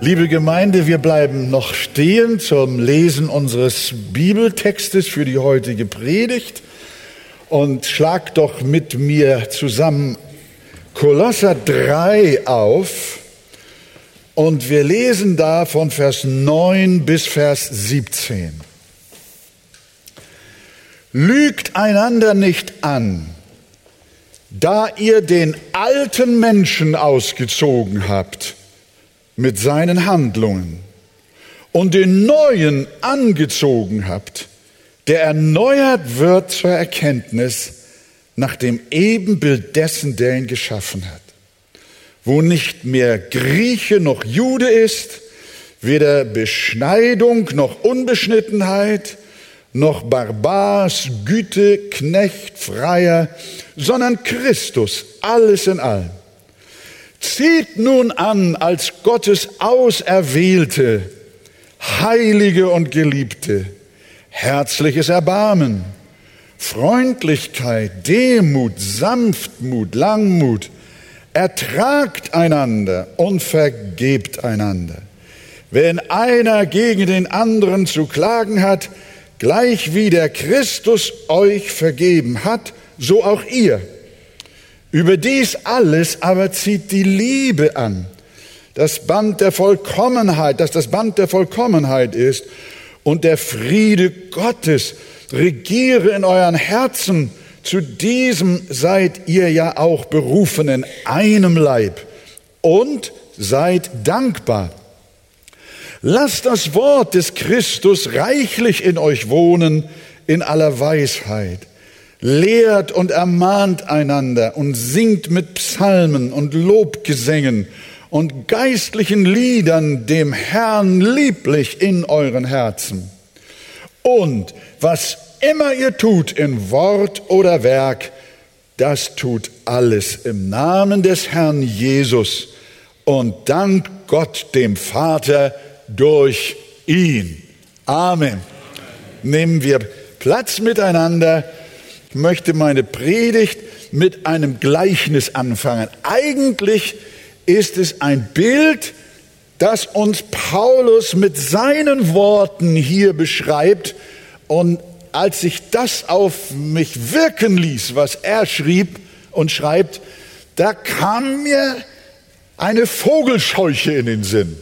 Liebe Gemeinde, wir bleiben noch stehen zum Lesen unseres Bibeltextes für die heutige Predigt und schlag doch mit mir zusammen Kolosser 3 auf und wir lesen da von Vers 9 bis Vers 17. Lügt einander nicht an, da ihr den alten Menschen ausgezogen habt, mit seinen Handlungen und den neuen angezogen habt, der erneuert wird zur Erkenntnis nach dem Ebenbild dessen, der ihn geschaffen hat, wo nicht mehr Grieche noch Jude ist, weder Beschneidung noch Unbeschnittenheit, noch Barbars, Güte, Knecht, Freier, sondern Christus, alles in allem. Zieht nun an als Gottes Auserwählte, Heilige und Geliebte, herzliches Erbarmen, Freundlichkeit, Demut, Sanftmut, Langmut, ertragt einander und vergebt einander. Wenn einer gegen den anderen zu klagen hat, gleich wie der Christus euch vergeben hat, so auch ihr. Über dies alles aber zieht die Liebe an, das Band der Vollkommenheit, dass das Band der Vollkommenheit ist und der Friede Gottes regiere in euren Herzen. Zu diesem seid ihr ja auch berufen in einem Leib und seid dankbar. Lasst das Wort des Christus reichlich in euch wohnen in aller Weisheit lehrt und ermahnt einander und singt mit Psalmen und Lobgesängen und geistlichen Liedern dem Herrn lieblich in euren Herzen. Und was immer ihr tut in Wort oder Werk, das tut alles im Namen des Herrn Jesus und dankt Gott dem Vater durch ihn. Amen. Nehmen wir Platz miteinander ich möchte meine Predigt mit einem Gleichnis anfangen. Eigentlich ist es ein Bild, das uns Paulus mit seinen Worten hier beschreibt. Und als ich das auf mich wirken ließ, was er schrieb und schreibt, da kam mir eine Vogelscheuche in den Sinn.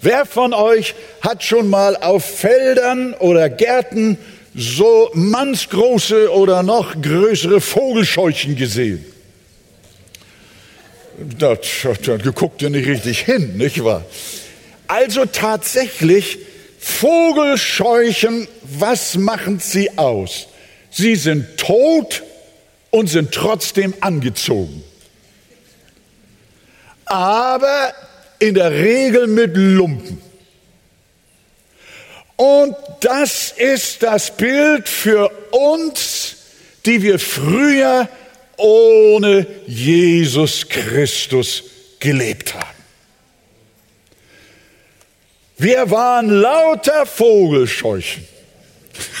Wer von euch hat schon mal auf Feldern oder Gärten so mannsgroße oder noch größere Vogelscheuchen gesehen. Da, da geguckt ihr nicht richtig hin, nicht wahr? Also tatsächlich, Vogelscheuchen, was machen sie aus? Sie sind tot und sind trotzdem angezogen. Aber in der Regel mit Lumpen. Und das ist das Bild für uns, die wir früher ohne Jesus Christus gelebt haben. Wir waren lauter Vogelscheuchen.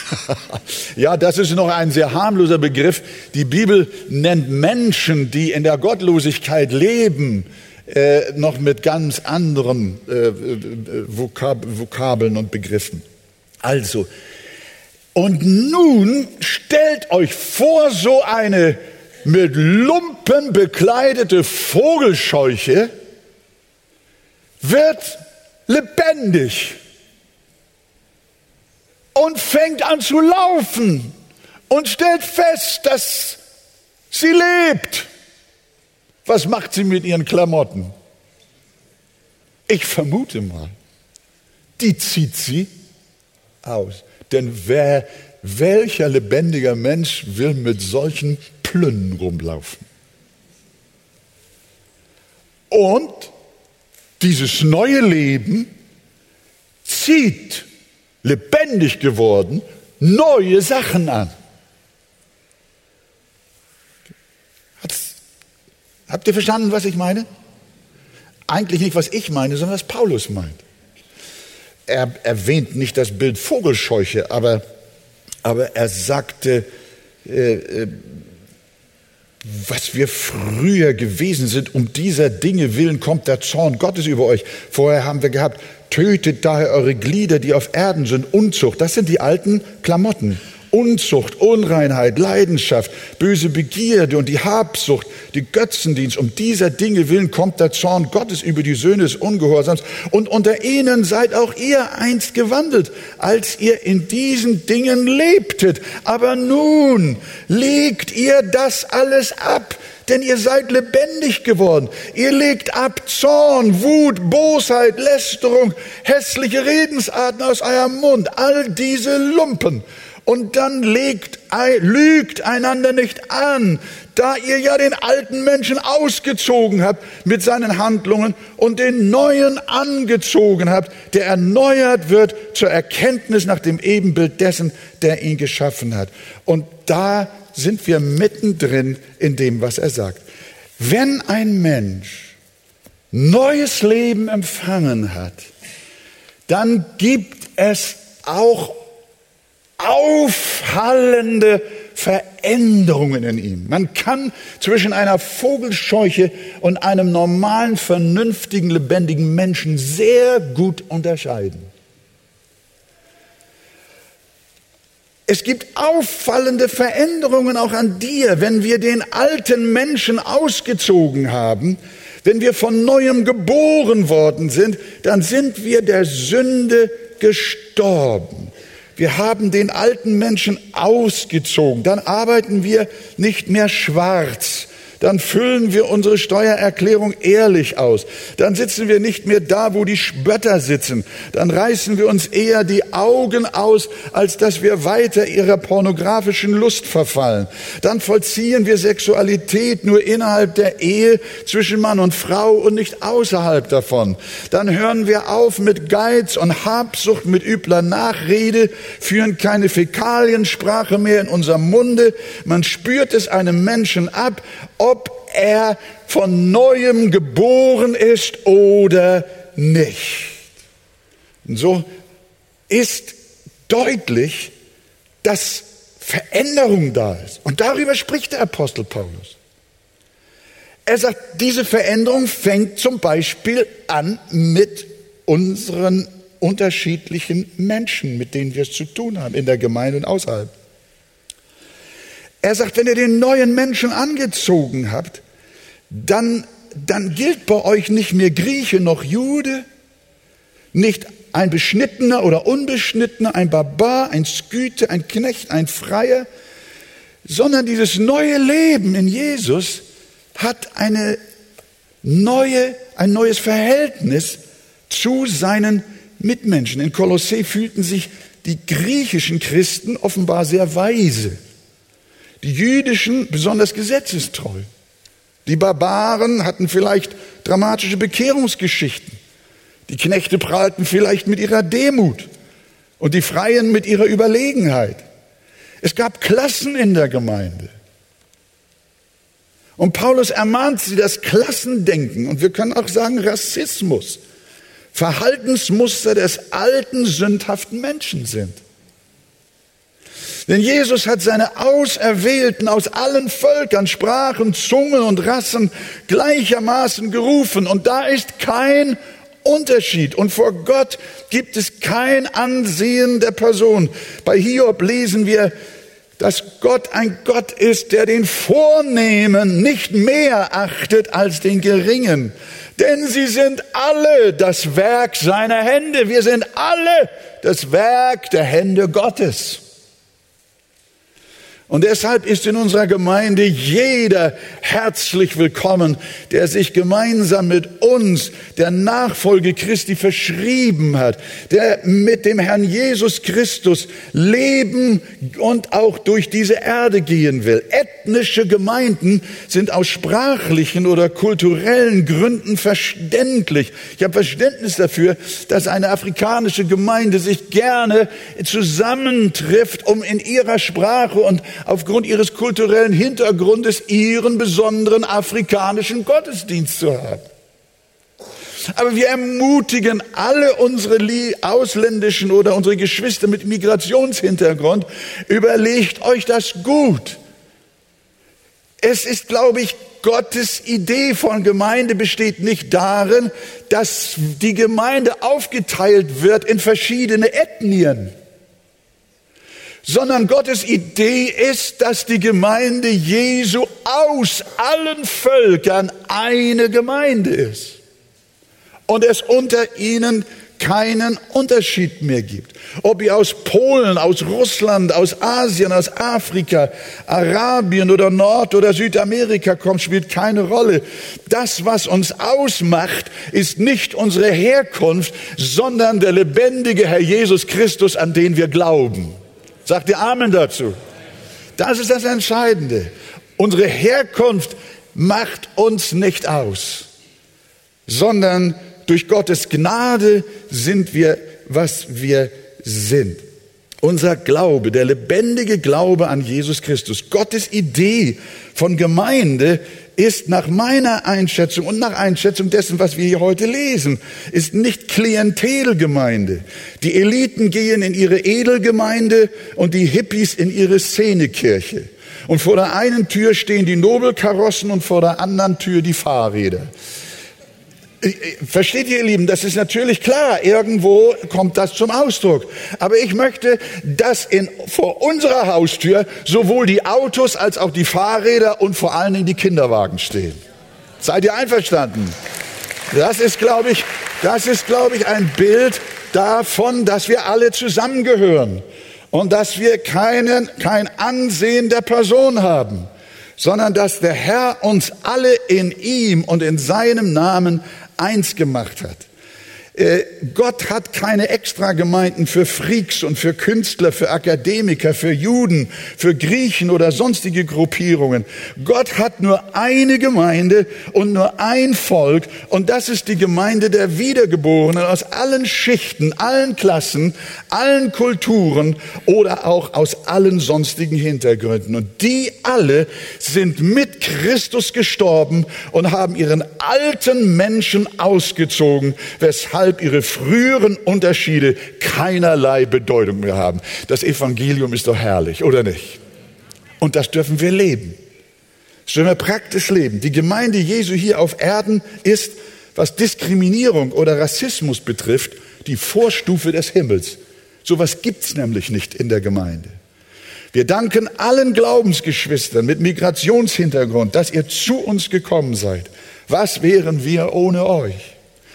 ja, das ist noch ein sehr harmloser Begriff. Die Bibel nennt Menschen, die in der Gottlosigkeit leben, äh, noch mit ganz anderen äh, äh Vokab Vokabeln und Begriffen. Also, und nun stellt euch vor, so eine mit Lumpen bekleidete Vogelscheuche wird lebendig und fängt an zu laufen und stellt fest, dass sie lebt. Was macht sie mit ihren Klamotten? Ich vermute mal, die zieht sie aus. Denn wer, welcher lebendiger Mensch will mit solchen Plünnen rumlaufen? Und dieses neue Leben zieht, lebendig geworden, neue Sachen an. Habt ihr verstanden, was ich meine? Eigentlich nicht, was ich meine, sondern was Paulus meint er erwähnt nicht das Bild Vogelscheuche, aber, aber er sagte, äh, äh, was wir früher gewesen sind, um dieser Dinge willen kommt der Zorn Gottes über euch. Vorher haben wir gehabt, tötet daher eure Glieder, die auf Erden sind, Unzucht. Das sind die alten Klamotten. Unzucht, Unreinheit, Leidenschaft, böse Begierde und die Habsucht, die Götzendienst. Um dieser Dinge willen kommt der Zorn Gottes über die Söhne des Ungehorsams. Und unter ihnen seid auch ihr einst gewandelt, als ihr in diesen Dingen lebtet. Aber nun legt ihr das alles ab denn ihr seid lebendig geworden. Ihr legt ab Zorn, Wut, Bosheit, Lästerung, hässliche Redensarten aus eurem Mund, all diese Lumpen. Und dann legt, lügt einander nicht an, da ihr ja den alten Menschen ausgezogen habt mit seinen Handlungen und den neuen angezogen habt, der erneuert wird zur Erkenntnis nach dem Ebenbild dessen, der ihn geschaffen hat. Und da sind wir mittendrin in dem, was er sagt. Wenn ein Mensch neues Leben empfangen hat, dann gibt es auch auffallende Veränderungen in ihm. Man kann zwischen einer Vogelscheuche und einem normalen, vernünftigen, lebendigen Menschen sehr gut unterscheiden. Es gibt auffallende Veränderungen auch an dir, wenn wir den alten Menschen ausgezogen haben, wenn wir von neuem geboren worden sind, dann sind wir der Sünde gestorben. Wir haben den alten Menschen ausgezogen. Dann arbeiten wir nicht mehr schwarz, dann füllen wir unsere Steuererklärung ehrlich aus. Dann sitzen wir nicht mehr da, wo die Spötter sitzen. Dann reißen wir uns eher die Augen aus, als dass wir weiter ihrer pornografischen Lust verfallen. Dann vollziehen wir Sexualität nur innerhalb der Ehe zwischen Mann und Frau und nicht außerhalb davon. Dann hören wir auf mit Geiz und Habsucht, mit übler Nachrede, führen keine Fäkaliensprache mehr in unserem Munde. Man spürt es einem Menschen ab, ob er von neuem geboren ist oder nicht. Und so ist deutlich, dass Veränderung da ist. Und darüber spricht der Apostel Paulus. Er sagt, diese Veränderung fängt zum Beispiel an mit unseren unterschiedlichen Menschen, mit denen wir es zu tun haben, in der Gemeinde und außerhalb. Er sagt, wenn ihr den neuen Menschen angezogen habt, dann, dann gilt bei euch nicht mehr Grieche noch Jude, nicht ein Beschnittener oder Unbeschnittener, ein Barbar, ein Sküte, ein Knecht, ein Freier, sondern dieses neue Leben in Jesus hat eine neue, ein neues Verhältnis zu seinen Mitmenschen. In Kolossee fühlten sich die griechischen Christen offenbar sehr weise. Die jüdischen besonders gesetzestreu. Die Barbaren hatten vielleicht dramatische Bekehrungsgeschichten. Die Knechte prahlten vielleicht mit ihrer Demut und die Freien mit ihrer Überlegenheit. Es gab Klassen in der Gemeinde. Und Paulus ermahnt sie, das Klassendenken, und wir können auch sagen Rassismus, Verhaltensmuster des alten, sündhaften Menschen sind. Denn Jesus hat seine Auserwählten aus allen Völkern, Sprachen, Zungen und Rassen gleichermaßen gerufen. Und da ist kein Unterschied. Und vor Gott gibt es kein Ansehen der Person. Bei Hiob lesen wir, dass Gott ein Gott ist, der den Vornehmen nicht mehr achtet als den Geringen. Denn sie sind alle das Werk seiner Hände. Wir sind alle das Werk der Hände Gottes. Und deshalb ist in unserer Gemeinde jeder herzlich willkommen, der sich gemeinsam mit uns der Nachfolge Christi verschrieben hat, der mit dem Herrn Jesus Christus leben und auch durch diese Erde gehen will. Ethnische Gemeinden sind aus sprachlichen oder kulturellen Gründen verständlich. Ich habe Verständnis dafür, dass eine afrikanische Gemeinde sich gerne zusammentrifft, um in ihrer Sprache und aufgrund ihres kulturellen Hintergrundes ihren besonderen afrikanischen Gottesdienst zu haben. Aber wir ermutigen alle unsere ausländischen oder unsere Geschwister mit Migrationshintergrund, überlegt euch das gut. Es ist, glaube ich, Gottes Idee von Gemeinde besteht nicht darin, dass die Gemeinde aufgeteilt wird in verschiedene Ethnien, sondern Gottes Idee ist, dass die Gemeinde Jesu aus allen Völkern eine Gemeinde ist und es unter ihnen keinen Unterschied mehr gibt. Ob ihr aus Polen, aus Russland, aus Asien, aus Afrika, Arabien oder Nord- oder Südamerika kommt, spielt keine Rolle. Das, was uns ausmacht, ist nicht unsere Herkunft, sondern der lebendige Herr Jesus Christus, an den wir glauben. Sagt ihr Amen dazu? Das ist das Entscheidende. Unsere Herkunft macht uns nicht aus, sondern durch Gottes Gnade sind wir, was wir sind. Unser Glaube, der lebendige Glaube an Jesus Christus, Gottes Idee von Gemeinde ist nach meiner Einschätzung und nach Einschätzung dessen, was wir hier heute lesen, ist nicht Klientelgemeinde. Die Eliten gehen in ihre Edelgemeinde und die Hippies in ihre Szenekirche. Und vor der einen Tür stehen die Nobelkarossen und vor der anderen Tür die Fahrräder. Versteht ihr, ihr Lieben, das ist natürlich klar, irgendwo kommt das zum Ausdruck. Aber ich möchte, dass in, vor unserer Haustür sowohl die Autos als auch die Fahrräder und vor allen Dingen die Kinderwagen stehen. Seid ihr einverstanden? Das ist, glaube ich, das ist, glaube ich, ein Bild davon, dass wir alle zusammengehören und dass wir keinen, kein Ansehen der Person haben, sondern dass der Herr uns alle in ihm und in seinem Namen eins gemacht hat. Äh, Gott hat keine Extragemeinden für Freaks und für Künstler, für Akademiker, für Juden, für Griechen oder sonstige Gruppierungen. Gott hat nur eine Gemeinde und nur ein Volk und das ist die Gemeinde der Wiedergeborenen aus allen Schichten, allen Klassen, allen Kulturen oder auch aus allen sonstigen Hintergründen. Und die alle sind mit Christus gestorben und haben ihren alten Menschen ausgezogen, weshalb weshalb ihre früheren Unterschiede keinerlei Bedeutung mehr haben. Das Evangelium ist doch herrlich, oder nicht? Und das dürfen wir leben. Das dürfen wir praktisch leben. Die Gemeinde Jesu hier auf Erden ist, was Diskriminierung oder Rassismus betrifft, die Vorstufe des Himmels. Sowas gibt's nämlich nicht in der Gemeinde. Wir danken allen Glaubensgeschwistern mit Migrationshintergrund, dass ihr zu uns gekommen seid. Was wären wir ohne euch?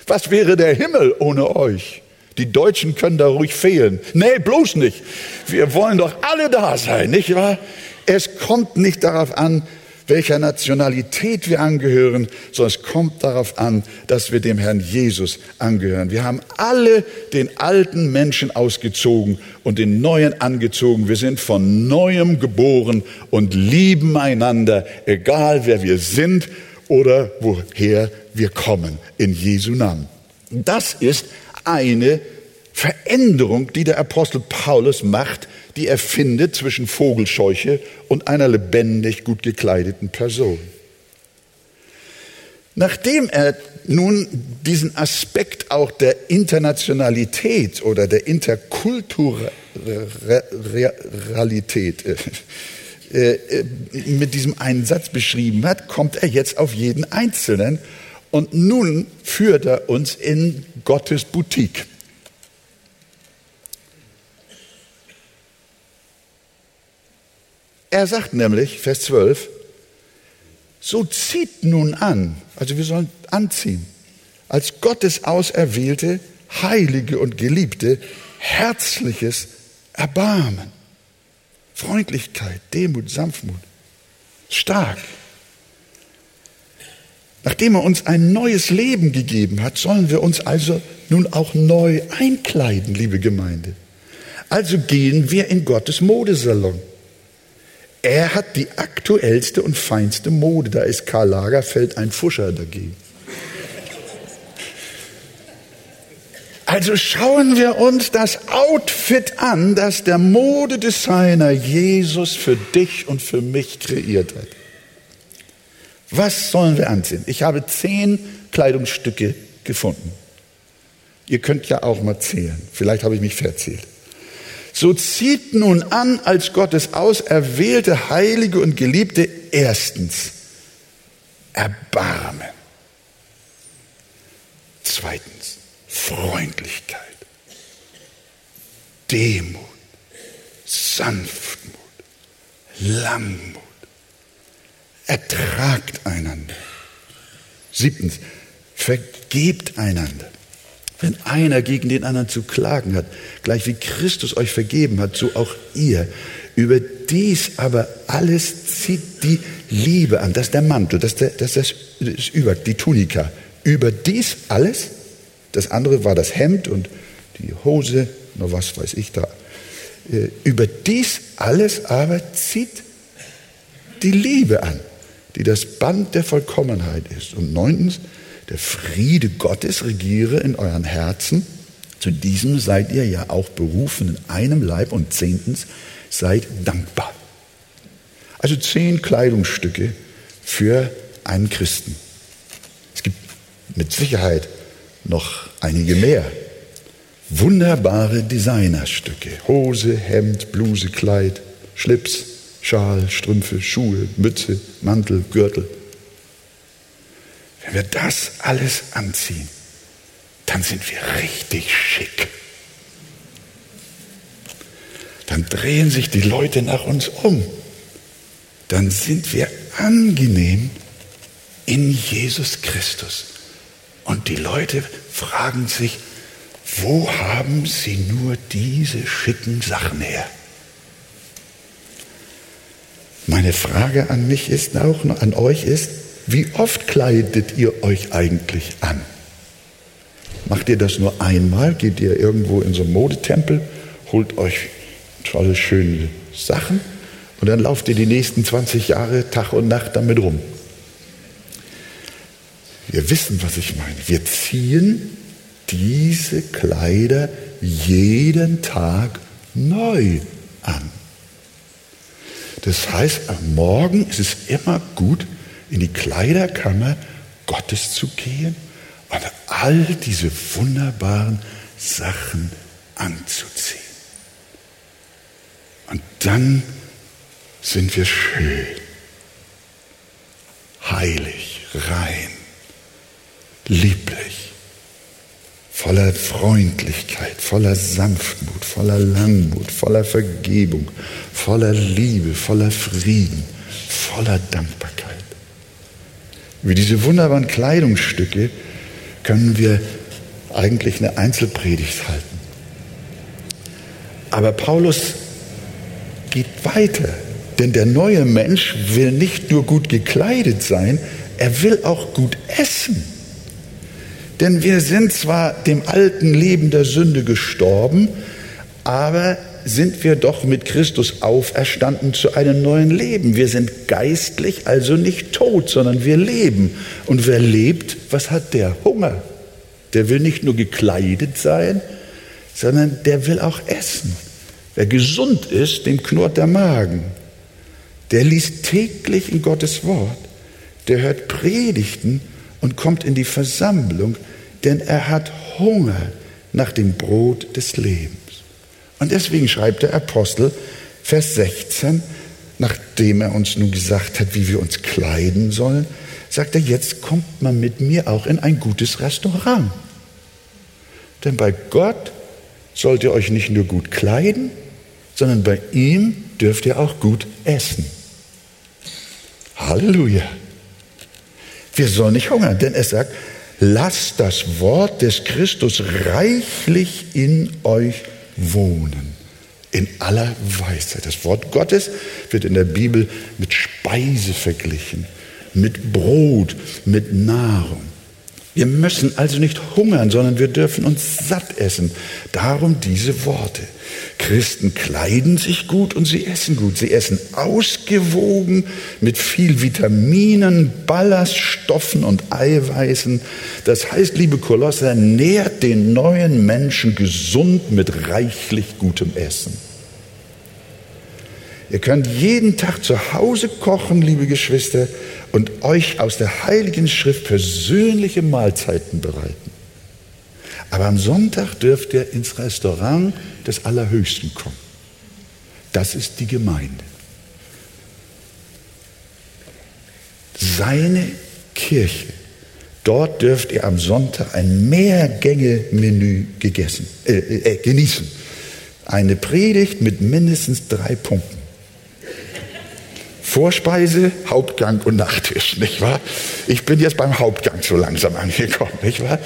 Was wäre der Himmel ohne euch? Die Deutschen können da ruhig fehlen. Nee, bloß nicht. Wir wollen doch alle da sein, nicht wahr? Es kommt nicht darauf an, welcher Nationalität wir angehören, sondern es kommt darauf an, dass wir dem Herrn Jesus angehören. Wir haben alle den alten Menschen ausgezogen und den neuen angezogen. Wir sind von neuem geboren und lieben einander, egal wer wir sind oder woher wir kommen in Jesu Namen. Das ist eine Veränderung, die der Apostel Paulus macht, die er findet zwischen Vogelscheuche und einer lebendig gut gekleideten Person. Nachdem er nun diesen Aspekt auch der Internationalität oder der Interkulturalität äh, äh, mit diesem einen Satz beschrieben hat, kommt er jetzt auf jeden Einzelnen und nun führt er uns in Gottes Boutique. Er sagt nämlich, Vers 12, so zieht nun an, also wir sollen anziehen, als Gottes Auserwählte, Heilige und Geliebte, herzliches Erbarmen, Freundlichkeit, Demut, Sanftmut, stark, Nachdem er uns ein neues Leben gegeben hat, sollen wir uns also nun auch neu einkleiden, liebe Gemeinde. Also gehen wir in Gottes Modesalon. Er hat die aktuellste und feinste Mode. Da ist Karl Lagerfeld ein Fuscher dagegen. Also schauen wir uns das Outfit an, das der Modedesigner Jesus für dich und für mich kreiert hat. Was sollen wir anziehen? Ich habe zehn Kleidungsstücke gefunden. Ihr könnt ja auch mal zählen. Vielleicht habe ich mich verzählt. So zieht nun an als Gottes auserwählte, heilige und geliebte erstens Erbarmen. Zweitens Freundlichkeit, Demut, Sanftmut, Langmut. Ertragt einander. Siebtens, vergebt einander. Wenn einer gegen den anderen zu klagen hat, gleich wie Christus euch vergeben hat, so auch ihr. Über dies aber alles zieht die Liebe an. Das ist der Mantel, das ist, der, das, ist das Über, die Tunika. Über dies alles, das andere war das Hemd und die Hose, nur was weiß ich da. Äh, über dies alles aber zieht die Liebe an, die das Band der Vollkommenheit ist. Und neuntens, der Friede Gottes regiere in euren Herzen. Zu diesem seid ihr ja auch berufen in einem Leib. Und zehntens, seid dankbar. Also zehn Kleidungsstücke für einen Christen. Es gibt mit Sicherheit noch einige mehr. Wunderbare Designerstücke. Hose, Hemd, Bluse, Kleid, Schlips, Schal, Strümpfe, Schuhe, Mütze, Mantel, Gürtel. Wenn wir das alles anziehen, dann sind wir richtig schick. Dann drehen sich die Leute nach uns um. Dann sind wir angenehm in Jesus Christus. Und die Leute fragen sich, wo haben sie nur diese schicken Sachen her? Meine Frage an mich ist auch, an euch ist, wie oft kleidet ihr euch eigentlich an? Macht ihr das nur einmal? Geht ihr irgendwo in so einen Modetempel, holt euch tolle, schöne Sachen und dann lauft ihr die nächsten 20 Jahre Tag und Nacht damit rum? Wir wissen, was ich meine. Wir ziehen diese Kleider jeden Tag neu an. Das heißt, am Morgen ist es immer gut, in die Kleiderkammer Gottes zu gehen und all diese wunderbaren Sachen anzuziehen. Und dann sind wir schön, heilig, rein, lieblich, voller Freundlichkeit, voller Sanftmut, voller Langmut, voller Vergebung, voller Liebe, voller Frieden, voller Dankbarkeit. Über diese wunderbaren Kleidungsstücke können wir eigentlich eine Einzelpredigt halten. Aber Paulus geht weiter, denn der neue Mensch will nicht nur gut gekleidet sein, er will auch gut essen. Denn wir sind zwar dem alten Leben der Sünde gestorben, aber sind wir doch mit Christus auferstanden zu einem neuen Leben. Wir sind geistlich also nicht tot, sondern wir leben. Und wer lebt, was hat der? Hunger. Der will nicht nur gekleidet sein, sondern der will auch essen. Wer gesund ist, dem knurrt der Magen. Der liest täglich in Gottes Wort. Der hört Predigten und kommt in die Versammlung, denn er hat Hunger nach dem Brot des Lebens. Und deswegen schreibt der Apostel, Vers 16, nachdem er uns nun gesagt hat, wie wir uns kleiden sollen, sagt er, jetzt kommt man mit mir auch in ein gutes Restaurant. Denn bei Gott sollt ihr euch nicht nur gut kleiden, sondern bei ihm dürft ihr auch gut essen. Halleluja. Wir sollen nicht hungern, denn er sagt, lasst das Wort des Christus reichlich in euch wohnen. In aller Weisheit. Das Wort Gottes wird in der Bibel mit Speise verglichen, mit Brot, mit Nahrung. Wir müssen also nicht hungern, sondern wir dürfen uns satt essen. Darum diese Worte. Christen kleiden sich gut und sie essen gut. Sie essen ausgewogen mit viel Vitaminen, Ballaststoffen und Eiweißen. Das heißt, liebe Kolosser, nährt den neuen Menschen gesund mit reichlich gutem Essen. Ihr könnt jeden Tag zu Hause kochen, liebe Geschwister, und euch aus der Heiligen Schrift persönliche Mahlzeiten bereiten. Aber am Sonntag dürft ihr ins Restaurant des Allerhöchsten kommen. Das ist die Gemeinde. seine Kirche. Dort dürft ihr am Sonntag ein Mehrgänge-Menü äh, äh, genießen. Eine Predigt mit mindestens drei Punkten. Vorspeise, Hauptgang und Nachtisch, nicht wahr? Ich bin jetzt beim Hauptgang so langsam angekommen, nicht wahr?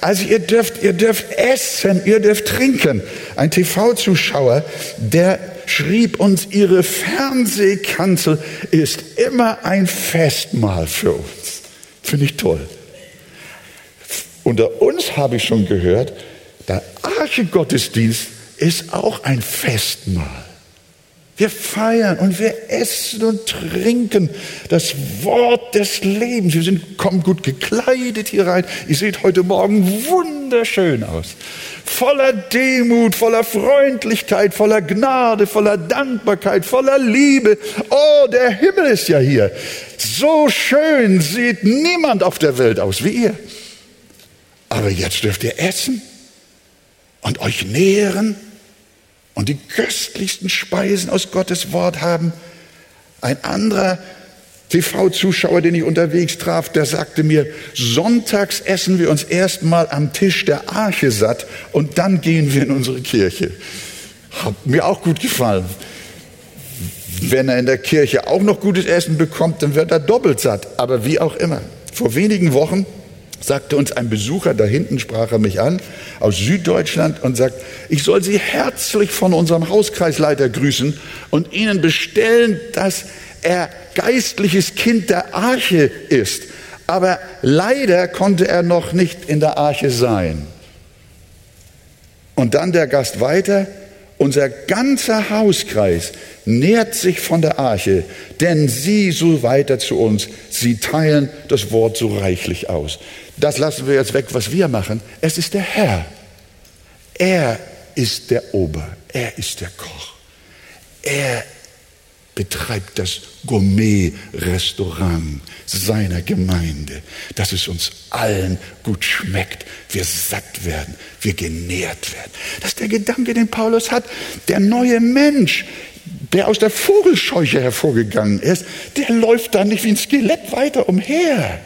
Also ihr dürft, ihr dürft essen, ihr dürft trinken. Ein TV-Zuschauer, der schrieb uns, ihre Fernsehkanzel ist immer ein Festmahl für uns. Finde ich toll. Unter uns habe ich schon gehört, der Archegottesdienst ist auch ein Festmahl. Wir feiern und wir essen und trinken das Wort des Lebens. Wir sind, kommen gut gekleidet hier rein. Ihr seht heute Morgen wunderschön aus. Voller Demut, voller Freundlichkeit, voller Gnade, voller Dankbarkeit, voller Liebe. Oh, der Himmel ist ja hier. So schön sieht niemand auf der Welt aus wie ihr. Aber jetzt dürft ihr essen und euch nähren und die köstlichsten Speisen aus Gottes Wort haben. Ein anderer TV-Zuschauer, den ich unterwegs traf, der sagte mir, sonntags essen wir uns erstmal am Tisch der Arche satt und dann gehen wir in unsere Kirche. Hat mir auch gut gefallen. Wenn er in der Kirche auch noch gutes Essen bekommt, dann wird er doppelt satt. Aber wie auch immer. Vor wenigen Wochen sagte uns ein Besucher, da hinten sprach er mich an, aus Süddeutschland und sagt, ich soll Sie herzlich von unserem Hauskreisleiter grüßen und Ihnen bestellen, dass er geistliches Kind der Arche ist. Aber leider konnte er noch nicht in der Arche sein. Und dann der Gast weiter, unser ganzer Hauskreis nährt sich von der Arche, denn sie so weiter zu uns, sie teilen das Wort so reichlich aus. Das lassen wir jetzt weg, was wir machen. Es ist der Herr. Er ist der Ober, er ist der Koch. Er betreibt das Gourmet-Restaurant seiner Gemeinde, dass es uns allen gut schmeckt, wir satt werden, wir genährt werden. Das ist der Gedanke, den Paulus hat. Der neue Mensch, der aus der Vogelscheuche hervorgegangen ist, der läuft da nicht wie ein Skelett weiter umher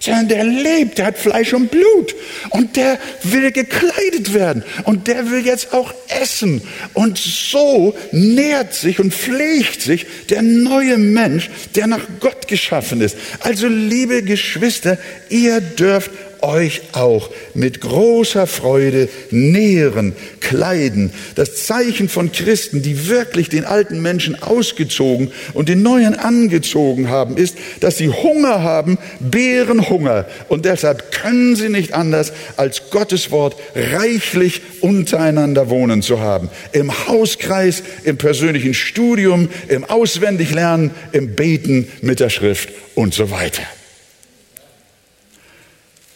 sondern der lebt, der hat Fleisch und Blut und der will gekleidet werden und der will jetzt auch essen. Und so nährt sich und pflegt sich der neue Mensch, der nach Gott geschaffen ist. Also liebe Geschwister, ihr dürft euch auch mit großer Freude nähren, kleiden. Das Zeichen von Christen, die wirklich den alten Menschen ausgezogen und den neuen angezogen haben, ist, dass sie Hunger haben, Bärenhunger. Und deshalb können sie nicht anders, als Gottes Wort reichlich untereinander wohnen zu haben. Im Hauskreis, im persönlichen Studium, im Auswendiglernen, im Beten mit der Schrift und so weiter.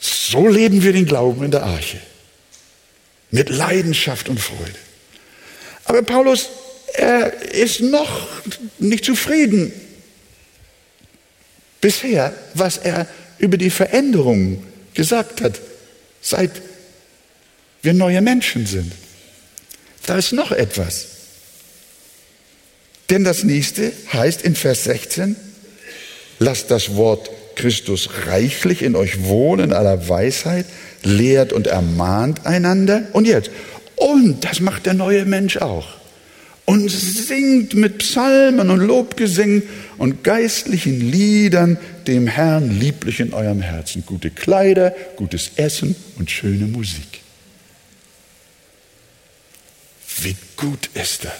So leben wir den Glauben in der Arche. Mit Leidenschaft und Freude. Aber Paulus, er ist noch nicht zufrieden bisher, was er über die Veränderungen gesagt hat, seit wir neue Menschen sind. Da ist noch etwas. Denn das nächste heißt in Vers 16, lasst das Wort Christus reichlich in euch wohnen in aller Weisheit, lehrt und ermahnt einander. Und jetzt, und das macht der neue Mensch auch. Und singt mit Psalmen und Lobgesängen und geistlichen Liedern dem Herrn lieblich in eurem Herzen. Gute Kleider, gutes Essen und schöne Musik. Wie gut ist das?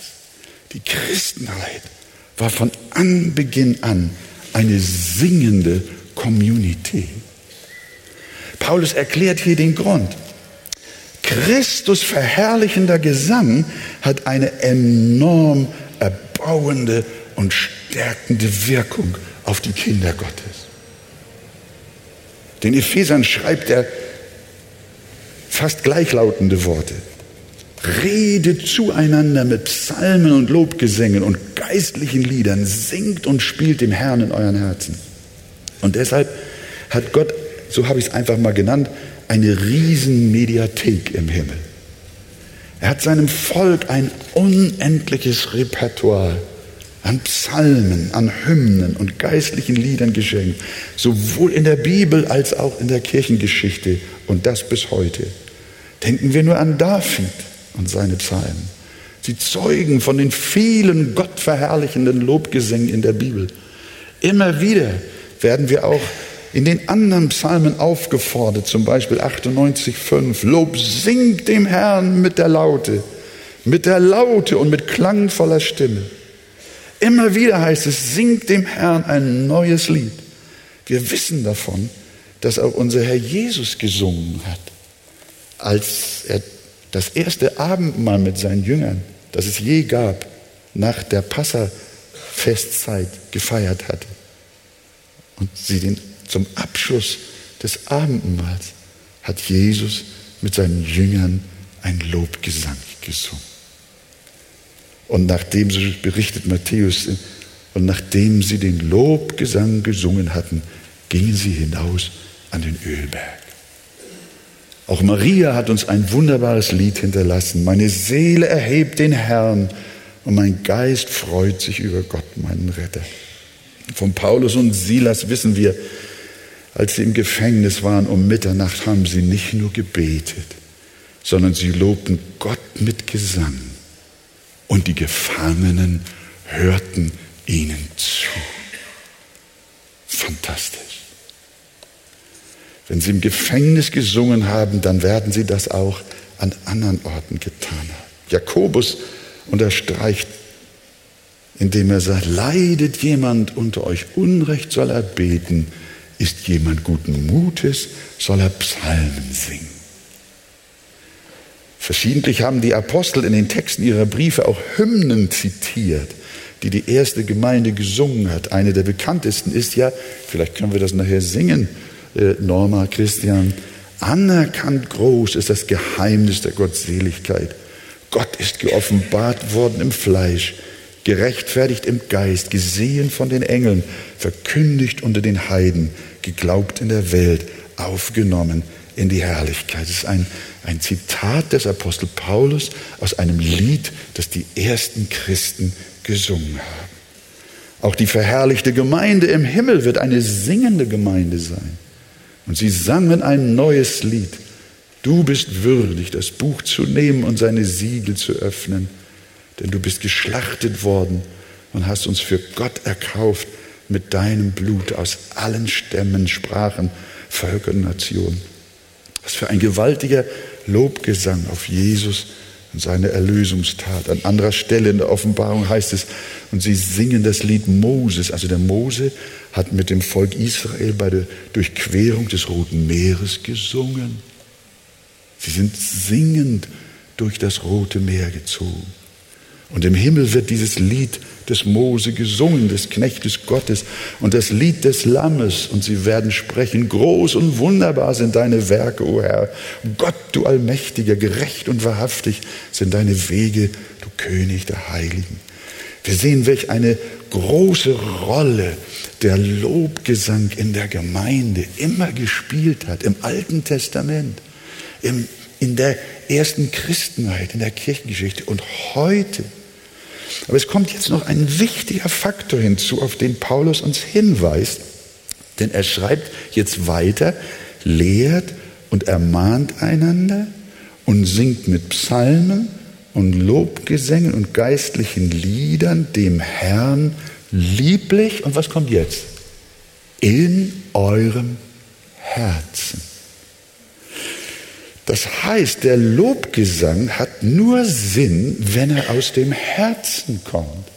Die Christenheit war von Anbeginn an eine singende Community. Paulus erklärt hier den Grund. Christus verherrlichender Gesang hat eine enorm erbauende und stärkende Wirkung auf die Kinder Gottes. Den Ephesern schreibt er fast gleichlautende Worte. Redet zueinander mit Psalmen und Lobgesängen und geistlichen Liedern, singt und spielt dem Herrn in euren Herzen. Und deshalb hat Gott, so habe ich es einfach mal genannt, eine Riesenmediathek im Himmel. Er hat seinem Volk ein unendliches Repertoire an Psalmen, an Hymnen und geistlichen Liedern geschenkt, sowohl in der Bibel als auch in der Kirchengeschichte und das bis heute. Denken wir nur an David und seine Psalmen. Sie zeugen von den vielen gottverherrlichenden Lobgesängen in der Bibel. Immer wieder werden wir auch in den anderen Psalmen aufgefordert, zum Beispiel 98,5. Lob singt dem Herrn mit der Laute, mit der Laute und mit klangvoller Stimme. Immer wieder heißt es, singt dem Herrn ein neues Lied. Wir wissen davon, dass auch unser Herr Jesus gesungen hat, als er das erste Abendmahl mit seinen Jüngern, das es je gab, nach der Passafestzeit gefeiert hatte. Und sie den, zum Abschluss des Abendmahls hat Jesus mit seinen Jüngern ein Lobgesang gesungen. Und nachdem, so berichtet Matthäus, und nachdem sie den Lobgesang gesungen hatten, gingen sie hinaus an den Ölberg. Auch Maria hat uns ein wunderbares Lied hinterlassen. Meine Seele erhebt den Herrn und mein Geist freut sich über Gott, meinen Retter. Von Paulus und Silas wissen wir, als sie im Gefängnis waren um Mitternacht, haben sie nicht nur gebetet, sondern sie lobten Gott mit Gesang. Und die Gefangenen hörten ihnen zu. Fantastisch. Wenn sie im Gefängnis gesungen haben, dann werden sie das auch an anderen Orten getan haben. Jakobus unterstreicht, indem er sagt, leidet jemand unter euch Unrecht, soll er beten, ist jemand guten Mutes, soll er Psalmen singen. Verschiedentlich haben die Apostel in den Texten ihrer Briefe auch Hymnen zitiert, die die erste Gemeinde gesungen hat. Eine der bekanntesten ist ja, vielleicht können wir das nachher singen, äh, Norma, Christian, anerkannt groß ist das Geheimnis der Gottseligkeit. Gott ist geoffenbart worden im Fleisch, gerechtfertigt im Geist, gesehen von den Engeln, verkündigt unter den Heiden, geglaubt in der Welt, aufgenommen in die Herrlichkeit. Das ist ein, ein Zitat des Apostel Paulus aus einem Lied, das die ersten Christen gesungen haben. Auch die verherrlichte Gemeinde im Himmel wird eine singende Gemeinde sein. Und sie sangen ein neues Lied. Du bist würdig, das Buch zu nehmen und seine Siegel zu öffnen, denn du bist geschlachtet worden und hast uns für Gott erkauft mit deinem Blut aus allen Stämmen, Sprachen, Völkern, Nationen. Was für ein gewaltiger Lobgesang auf Jesus und seine Erlösungstat. An anderer Stelle in der Offenbarung heißt es, und sie singen das Lied Moses. Also der Mose hat mit dem Volk Israel bei der Durchquerung des Roten Meeres gesungen. Sie sind singend durch das Rote Meer gezogen. Und im Himmel wird dieses Lied des Mose gesungen, des Knechtes Gottes und das Lied des Lammes. Und sie werden sprechen, groß und wunderbar sind deine Werke, o Herr. Gott, du Allmächtiger, gerecht und wahrhaftig sind deine Wege, du König der Heiligen. Wir sehen, welch eine große Rolle der Lobgesang in der Gemeinde immer gespielt hat, im Alten Testament, im, in der ersten Christenheit, in der Kirchengeschichte und heute aber es kommt jetzt noch ein wichtiger Faktor hinzu, auf den Paulus uns hinweist. Denn er schreibt jetzt weiter, lehrt und ermahnt einander und singt mit Psalmen und Lobgesängen und geistlichen Liedern dem Herrn lieblich. Und was kommt jetzt? In eurem Herzen. Das heißt, der Lobgesang hat nur Sinn, wenn er aus dem Herzen kommt.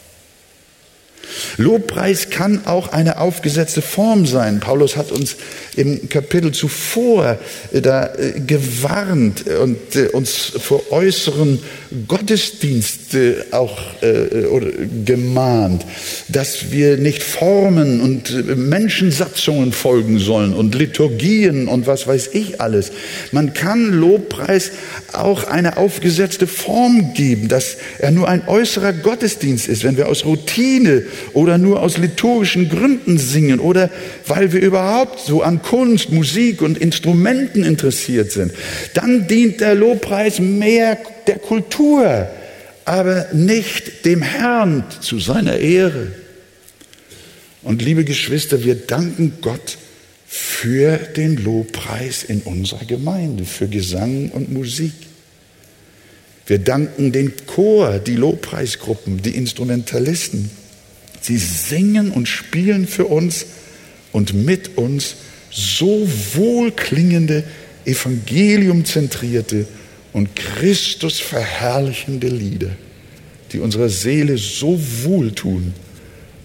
Lobpreis kann auch eine aufgesetzte Form sein. Paulus hat uns im Kapitel zuvor äh, da äh, gewarnt und äh, uns vor äußeren Gottesdienst auch oder gemahnt, dass wir nicht Formen und Menschensatzungen folgen sollen und Liturgien und was weiß ich alles. Man kann Lobpreis auch eine aufgesetzte Form geben, dass er nur ein äußerer Gottesdienst ist, wenn wir aus Routine oder nur aus liturgischen Gründen singen oder weil wir überhaupt so an Kunst, Musik und Instrumenten interessiert sind, dann dient der Lobpreis mehr der Kultur aber nicht dem Herrn zu seiner Ehre. Und liebe Geschwister, wir danken Gott für den Lobpreis in unserer Gemeinde, für Gesang und Musik. Wir danken den Chor, die Lobpreisgruppen, die Instrumentalisten. Sie singen und spielen für uns und mit uns so wohlklingende, evangeliumzentrierte und Christus verherrlichende Lieder, die unserer Seele so wohltun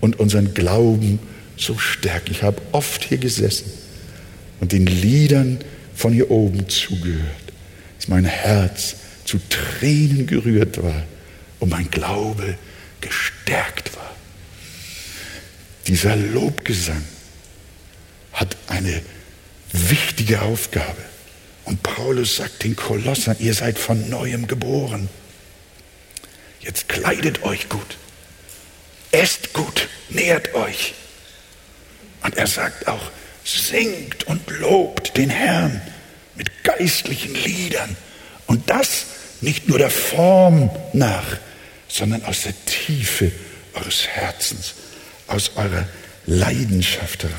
und unseren Glauben so stärken. Ich habe oft hier gesessen und den Liedern von hier oben zugehört, dass mein Herz zu Tränen gerührt war und mein Glaube gestärkt war. Dieser Lobgesang hat eine wichtige Aufgabe. Und Paulus sagt den Kolossern, ihr seid von neuem geboren. Jetzt kleidet euch gut, esst gut, nährt euch. Und er sagt auch, singt und lobt den Herrn mit geistlichen Liedern. Und das nicht nur der Form nach, sondern aus der Tiefe eures Herzens, aus eurer Leidenschaft heraus.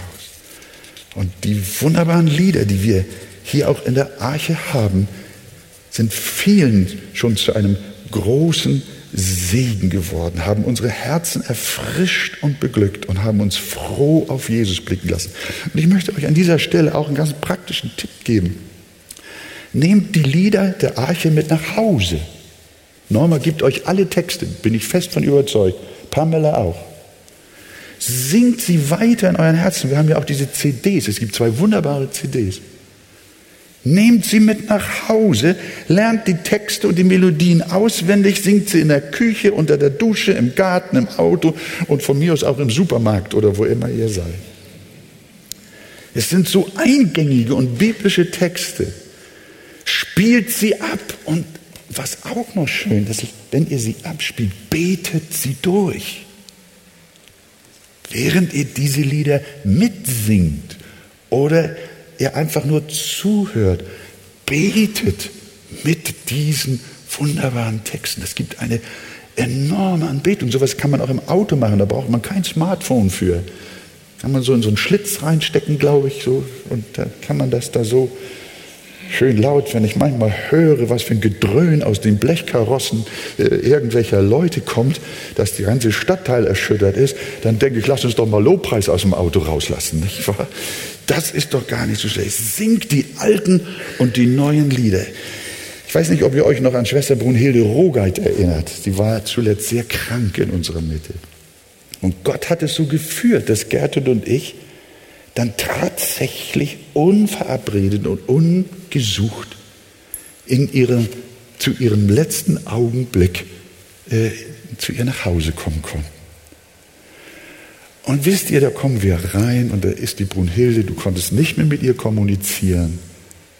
Und die wunderbaren Lieder, die wir hier auch in der Arche haben, sind vielen schon zu einem großen Segen geworden, haben unsere Herzen erfrischt und beglückt und haben uns froh auf Jesus blicken lassen. Und ich möchte euch an dieser Stelle auch einen ganz praktischen Tipp geben. Nehmt die Lieder der Arche mit nach Hause. Norma gibt euch alle Texte, bin ich fest von überzeugt. Pamela auch. Singt sie weiter in euren Herzen. Wir haben ja auch diese CDs. Es gibt zwei wunderbare CDs. Nehmt sie mit nach Hause, lernt die Texte und die Melodien auswendig, singt sie in der Küche, unter der Dusche, im Garten, im Auto und von mir aus auch im Supermarkt oder wo immer ihr seid. Es sind so eingängige und biblische Texte. Spielt sie ab und was auch noch schön ist, wenn ihr sie abspielt, betet sie durch. Während ihr diese Lieder mitsingt oder ihr einfach nur zuhört, betet mit diesen wunderbaren Texten. Es gibt eine enorme Anbetung. Sowas kann man auch im Auto machen, da braucht man kein Smartphone für. Kann man so in so einen Schlitz reinstecken, glaube ich, so, und da kann man das da so schön laut, wenn ich manchmal höre, was für ein Gedröhn aus den Blechkarossen äh, irgendwelcher Leute kommt, dass die ganze Stadtteil erschüttert ist, dann denke ich, lass uns doch mal Lobpreis aus dem Auto rauslassen, nicht wahr? Das ist doch gar nicht so schlecht. Singt die alten und die neuen Lieder. Ich weiß nicht, ob ihr euch noch an Schwester Brunhilde Rogeit erinnert. Sie war zuletzt sehr krank in unserer Mitte. Und Gott hat es so geführt, dass Gertrud und ich dann tatsächlich unverabredet und ungesucht in ihre, zu ihrem letzten Augenblick äh, zu ihr nach Hause kommen konnten. Und wisst ihr, da kommen wir rein und da ist die Brunhilde, du konntest nicht mehr mit ihr kommunizieren.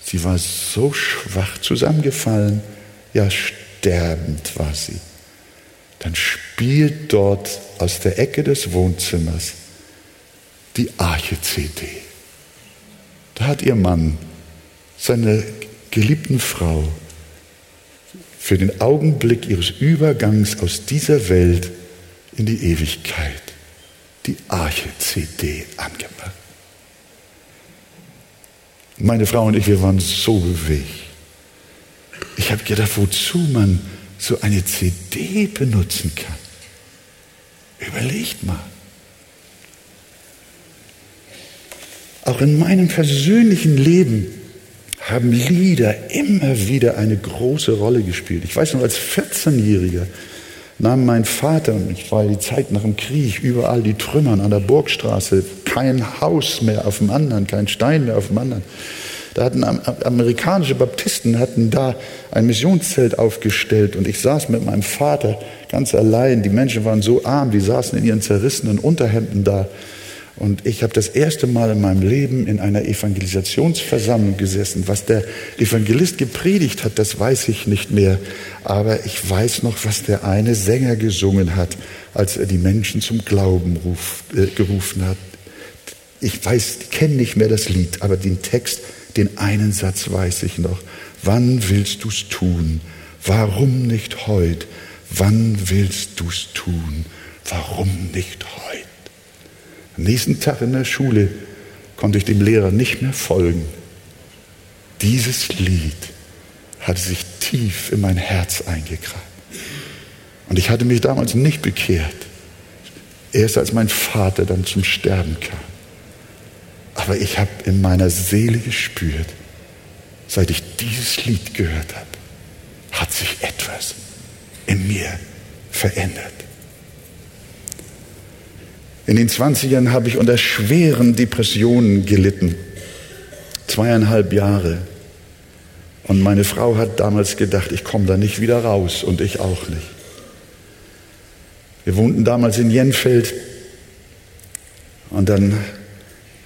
Sie war so schwach zusammengefallen, ja sterbend war sie. Dann spielt dort aus der Ecke des Wohnzimmers die Arche-CD. Da hat ihr Mann seine geliebten Frau für den Augenblick ihres Übergangs aus dieser Welt in die Ewigkeit die Arche-CD angemacht. Meine Frau und ich, wir waren so bewegt. Ich habe gedacht, wozu man so eine CD benutzen kann. Überlegt mal. Auch in meinem persönlichen Leben haben Lieder immer wieder eine große Rolle gespielt. Ich weiß noch, als 14-Jähriger nahm mein Vater, und ich war die Zeit nach dem Krieg, überall die Trümmern an der Burgstraße, kein Haus mehr auf dem anderen, kein Stein mehr auf dem anderen. Da hatten amerikanische Baptisten hatten da ein Missionszelt aufgestellt und ich saß mit meinem Vater ganz allein. Die Menschen waren so arm, die saßen in ihren zerrissenen Unterhemden da und ich habe das erste Mal in meinem Leben in einer Evangelisationsversammlung gesessen. Was der Evangelist gepredigt hat, das weiß ich nicht mehr. Aber ich weiß noch, was der eine Sänger gesungen hat, als er die Menschen zum Glauben ruf, äh, gerufen hat. Ich weiß, kenne nicht mehr das Lied, aber den Text, den einen Satz weiß ich noch. Wann willst du's tun? Warum nicht heut? wann willst du's tun? Warum nicht heute? Am nächsten Tag in der Schule konnte ich dem Lehrer nicht mehr folgen. Dieses Lied hatte sich tief in mein Herz eingegraben. Und ich hatte mich damals nicht bekehrt. Erst als mein Vater dann zum Sterben kam. Aber ich habe in meiner Seele gespürt, seit ich dieses Lied gehört habe, hat sich etwas in mir verändert. In den 20ern habe ich unter schweren Depressionen gelitten. Zweieinhalb Jahre. Und meine Frau hat damals gedacht, ich komme da nicht wieder raus und ich auch nicht. Wir wohnten damals in Jenfeld und dann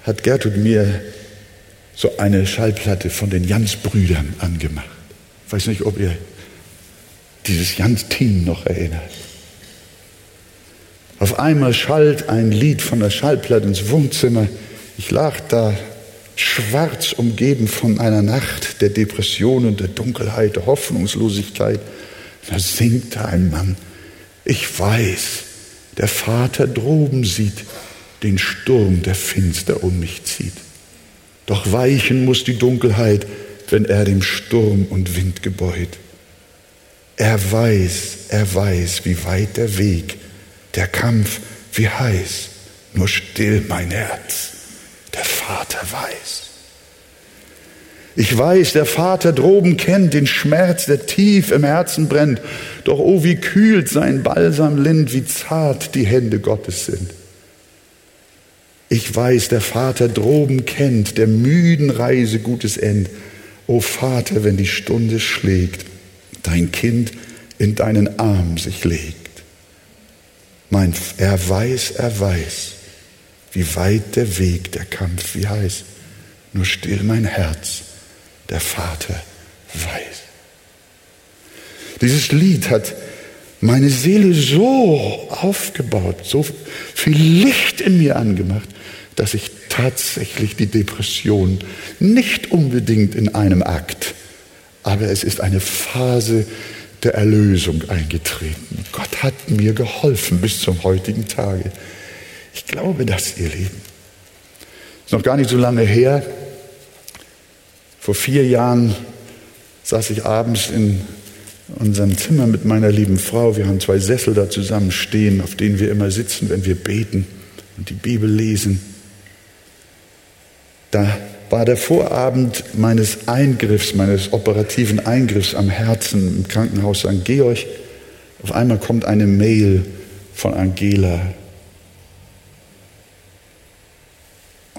hat Gertrud mir so eine Schallplatte von den Jans-Brüdern angemacht. Ich weiß nicht, ob ihr dieses Jans-Team noch erinnert. Auf einmal schallt ein Lied von der Schallplatte ins Wohnzimmer. Ich lag da schwarz umgeben von einer Nacht der Depression und der Dunkelheit, der Hoffnungslosigkeit. Da singt ein Mann. Ich weiß, der Vater droben sieht den Sturm, der finster um mich zieht. Doch weichen muss die Dunkelheit, wenn er dem Sturm und Wind gebeut. Er weiß, er weiß, wie weit der Weg, der Kampf, wie heiß, nur still mein Herz, der Vater weiß. Ich weiß, der Vater droben kennt den Schmerz, der tief im Herzen brennt. Doch oh, wie kühlt sein Balsam lind, wie zart die Hände Gottes sind. Ich weiß, der Vater droben kennt der müden Reise gutes End. O Vater, wenn die Stunde schlägt, dein Kind in deinen Arm sich legt. Mein, er weiß, er weiß, wie weit der Weg, der Kampf, wie heiß. Nur still mein Herz, der Vater weiß. Dieses Lied hat meine Seele so aufgebaut, so viel Licht in mir angemacht, dass ich tatsächlich die Depression nicht unbedingt in einem Akt, aber es ist eine Phase der Erlösung eingetreten. Gott hat mir geholfen bis zum heutigen Tage. Ich glaube das, ihr Lieben. Ist noch gar nicht so lange her. Vor vier Jahren saß ich abends in unserem Zimmer mit meiner lieben Frau. Wir haben zwei Sessel da zusammen stehen, auf denen wir immer sitzen, wenn wir beten und die Bibel lesen. Da war der Vorabend meines Eingriffs, meines operativen Eingriffs am Herzen im Krankenhaus St. Georg. Auf einmal kommt eine Mail von Angela.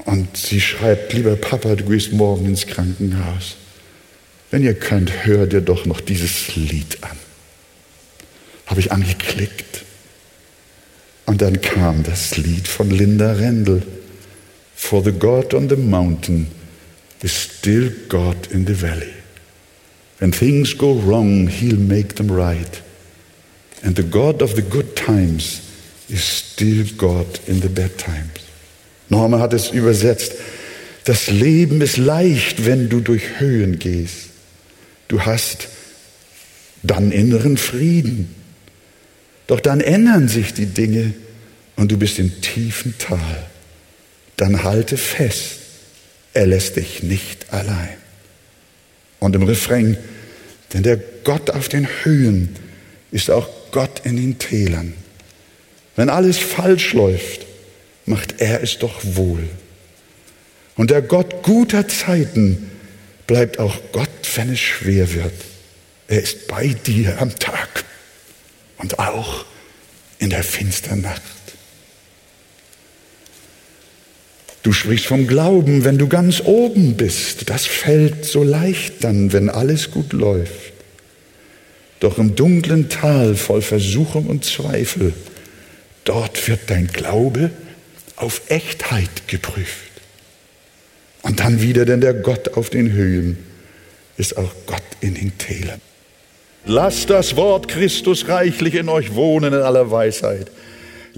Und sie schreibt, lieber Papa, du gehst morgen ins Krankenhaus. Wenn ihr könnt, hört ihr doch noch dieses Lied an. Habe ich angeklickt. Und dann kam das Lied von Linda Rendel. For the God on the mountain is still God in the valley. When things go wrong, He'll make them right. And the God of the good times is still God in the bad times. Norma hat es übersetzt. Das Leben ist leicht, wenn du durch Höhen gehst. Du hast dann inneren Frieden. Doch dann ändern sich die Dinge und du bist im tiefen Tal dann halte fest, er lässt dich nicht allein. Und im Refrain, denn der Gott auf den Höhen ist auch Gott in den Tälern. Wenn alles falsch läuft, macht er es doch wohl. Und der Gott guter Zeiten bleibt auch Gott, wenn es schwer wird. Er ist bei dir am Tag und auch in der finsteren Nacht. Du sprichst vom Glauben, wenn du ganz oben bist. Das fällt so leicht dann, wenn alles gut läuft. Doch im dunklen Tal voll Versuchung und Zweifel, dort wird dein Glaube auf Echtheit geprüft. Und dann wieder, denn der Gott auf den Höhen ist auch Gott in den Tälern. Lasst das Wort Christus reichlich in euch wohnen in aller Weisheit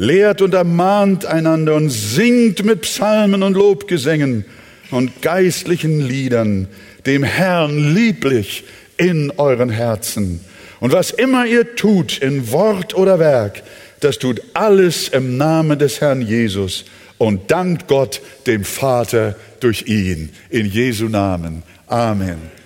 lehrt und ermahnt einander und singt mit Psalmen und Lobgesängen und geistlichen Liedern dem Herrn lieblich in euren Herzen Und was immer ihr tut, in Wort oder Werk, das tut alles im Namen des Herrn Jesus und dankt Gott, dem Vater, durch ihn. In Jesu Namen. Amen.